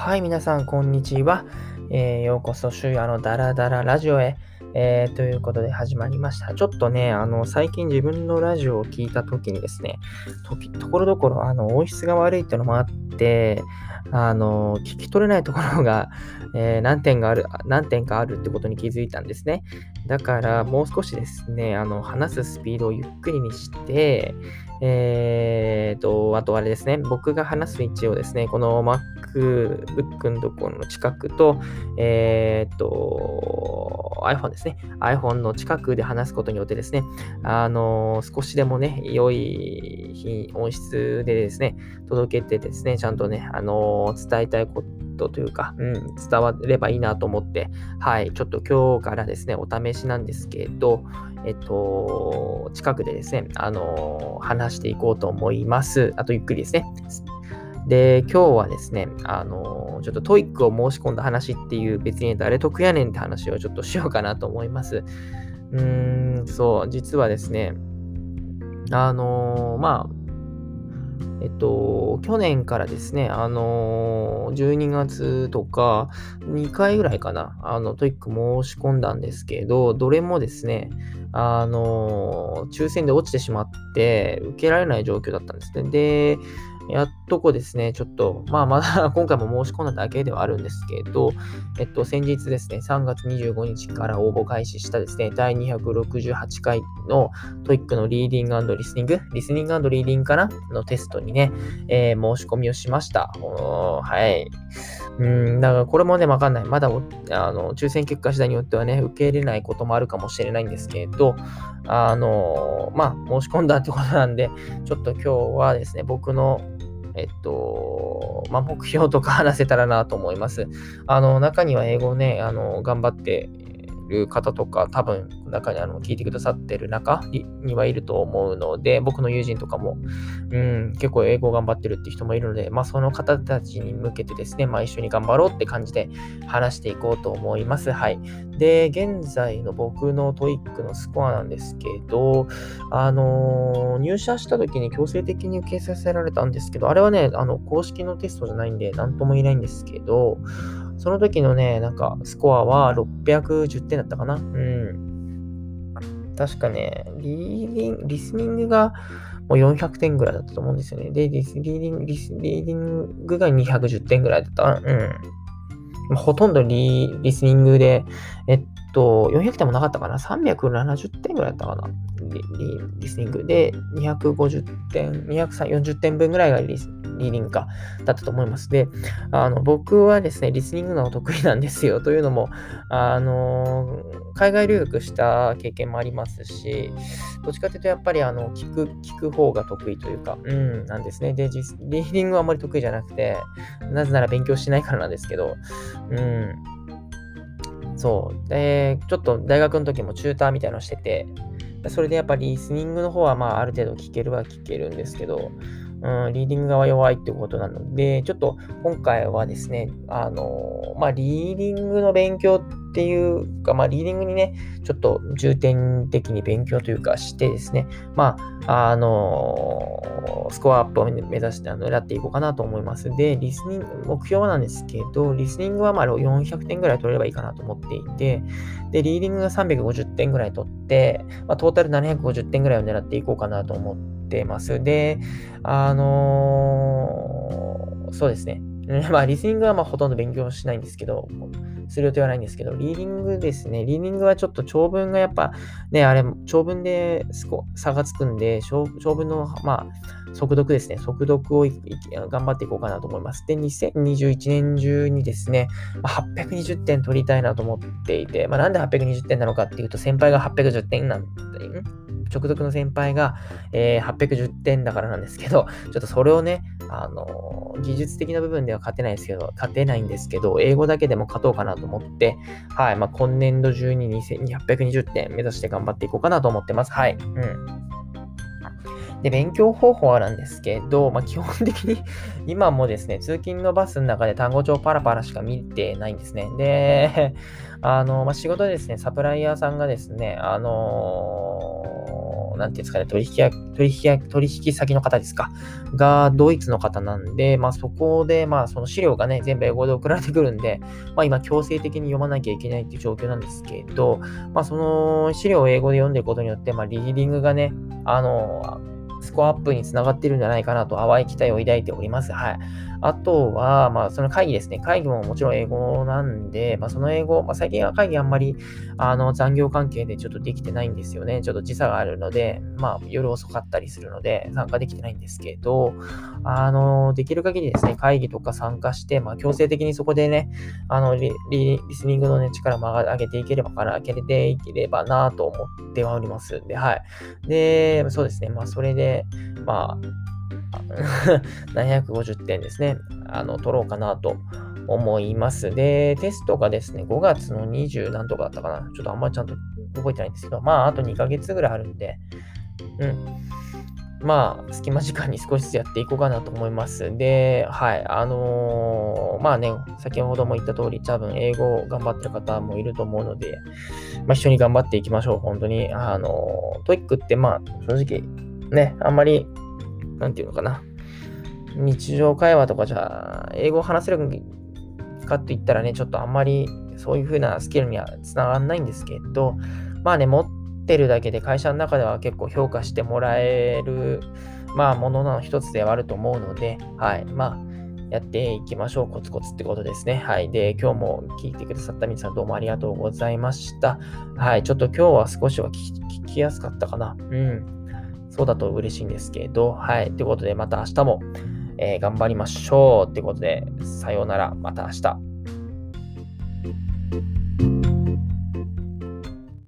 はい、皆さん、こんにちは。えー、ようこそ、週夜のダラダララジオへ。えー、ということで始まりました。ちょっとね、あの、最近自分のラジオを聞いたときにですね、ところどころ、あの、音質が悪いっていうのもあって、あの、聞き取れないところが、えー、何点がある、何点かあるってことに気づいたんですね。だから、もう少しですね、あの、話すスピードをゆっくりにして、えーと、あとあれですね、僕が話す位置をですね、この MacBook のところの近くと、えーと、iPhone ですね、iPhone の近くで話すことによってですね、あの少しでもね、良い音質でですね、届けてですね、ちゃんとね、あの伝えたいことというか、うん、伝わればいいなと思って、はい、ちょっと今日からですね、お試しなんですけど、えっと、近くでですね、あの話していこうと思います。あと、ゆっくりですね。で、今日はですね、あのちょっと TOEICを申し込んだ話っていう別に誰得やねんって話をちょっとしようかなと思います。うーん、そう、実はですね、あのまあ、えっと、去年からですね、あのー、12月とか、2回ぐらいかな、あの、 TOEIC申し込んだんですけど、どれもですね、あのー、抽選で落ちてしまって、受けられない状況だったんですね。で、やっとこですね、ちょっと、まあまだ 今回も申し込んだだけではあるんですけど、えっと、先日ですね、3月25日から応募開始したですね、第268回の TOEIC のリーディングリスニング、リスニングリーディングかなのテストにね、えー、申し込みをしました。はい。うん、だからこれもね、わかんない。まだ、あの、抽選結果次第によってはね、受けれないこともあるかもしれないんですけど、あの、まあ、申し込んだってことなんで、ちょっと今日はですね、僕のえっと、まあ、目標とか話せたらなと思います。あの、中には英語ね、あの、頑張ってる方とか、多分中にあの聞いてくださってる中にはいると思うので、僕の友人とかも、うん、結構英語頑張ってるって人もいるので、まあ、その方たちに向けてですね、まあ、一緒に頑張ろうって感じで話していこうと思います。はい。で、現在の僕の TOEIC のスコアなんですけど、あのー、入社した時に強制的に受けさせられたんですけど、あれはね、あの、公式のテストじゃないんで、なんとも言えないんですけど、その時のね、なんか、スコアは610点だったかな。うん。確かね、リーディング、リスニングがもう400点ぐらいだったと思うんですよね。で、リスリーディング、リスリーディングが210点ぐらいだった。うん。ほとんどリリスニングで、えっと、400点もなかったかな ?370 点ぐらいだったかな？リリスニングで、250点、240点分ぐらいがリスリーディングかだったと思います。で、あの僕はですね、リスニングの得意なんですよ。というのも、あの海外留学した経験もありますし、どっちかというとやっぱりあの聞く、聞く方が得意というか、うん、なんですね。で、リーディングはあまり得意じゃなくて、なぜなら勉強しないからなんですけど、うん、そう。で、ちょっと大学の時もチューターみたいなのしてて、それでやっぱりリスニングの方はまあある程度聞けるは聞けるんですけど、うん、リーディング側弱いってことなので、ちょっと今回はですね、あの、まあ、リーディングの勉強っていうか、まあ、リーディングにね、ちょっと重点的に勉強というかしてですね、まあ、あの、スコアアップを目指してあの狙っていこうかなと思います。で、リスニング、目標なんですけど、リスニングはまあ400点ぐらい取れればいいかなと思っていて、で、リーディングが350点ぐらい取って、まあ、トータル750点ぐらいを狙っていこうかなと思ってます。で、あのー、そうですね。まあ、リスニングはまほとんど勉強しないんですけど、する予定はないんですけど、リーディングですね。リーディングはちょっと長文がやっぱ、ね、あれ、長文で差がつくんで、長文の、まあ、速読ですね。速読を頑張っていこうかなと思います。で、2021年中にですね、820点取りたいなと思っていて、まあ、なんで820点なのかっていうと、先輩が810点なんだよ直属の先輩が、えー、810点だからなんですけど、ちょっとそれをね、あのー、技術的な部分では勝てないですけど、勝てないんですけど、英語だけでも勝とうかなと思って、はい、まあ、今年度中に2820点目指して頑張っていこうかなと思ってます。はい。うん。で、勉強方法はなんですけど、まあ、基本的に 今もですね、通勤のバスの中で単語帳パラパラしか見てないんですね。で、あの、まあ、仕事でですね、サプライヤーさんがですね、あのなんていうんですかね、取引や、取引や、取引先の方ですか、がドイツの方なんで、まあそこで、まあその資料がね、全部英語で送られてくるんで、まあ今強制的に読まなきゃいけないっていう状況なんですけど、まあその資料を英語で読んでることによって、まあリーディングがね、あの、スコアアップにつながってるんじゃないかなと淡い期待を抱いております。はい。あとは、まあ、その会議ですね。会議ももちろん英語なんで、まあ、その英語、まあ、最近は会議あんまり、あの、残業関係でちょっとできてないんですよね。ちょっと時差があるので、まあ、夜遅かったりするので、参加できてないんですけど、あの、できる限りですね、会議とか参加して、まあ、強制的にそこでね、あの、リリスニングのね、力も上げていければかな、上げていければなと思ってはおりますんで、はい。で、そうですね、まあ、それで、まあ、750点ですね、あの、取ろうかなと思います。で、テストがですね、5月の20何とかだったかな。ちょっとあんまりちゃんと覚えてないんですけど、まあ、あと2ヶ月ぐらいあるんで、うん。まあ、隙間時間に少しずつやっていこうかなと思います。で、はい、あのー、まあね、先ほども言った通り、多分英語を頑張ってる方もいると思うので、まあ、一緒に頑張っていきましょう、本当に。あのー、 TOEIC ってまあ、正直、ね、あんまりなんていうのかな。日常会話とかじゃ、英語を話せるかって言ったらね、ちょっとあんまりそういう風なスキルにはつながんないんですけど、まあね、持ってるだけで会社の中では結構評価してもらえる、まあ、ものの一つではあると思うので、はい。まあ、やっていきましょう。コツコツってことですね。はい。で、今日も聞いてくださった皆さんどうもありがとうございました。はい。ちょっと今日は少しは聞きやすかったかな。うん。そうだと嬉しいんですけど、はい。ということで、また明日も、えー、頑張りましょう。ということで、さようなら。また明日。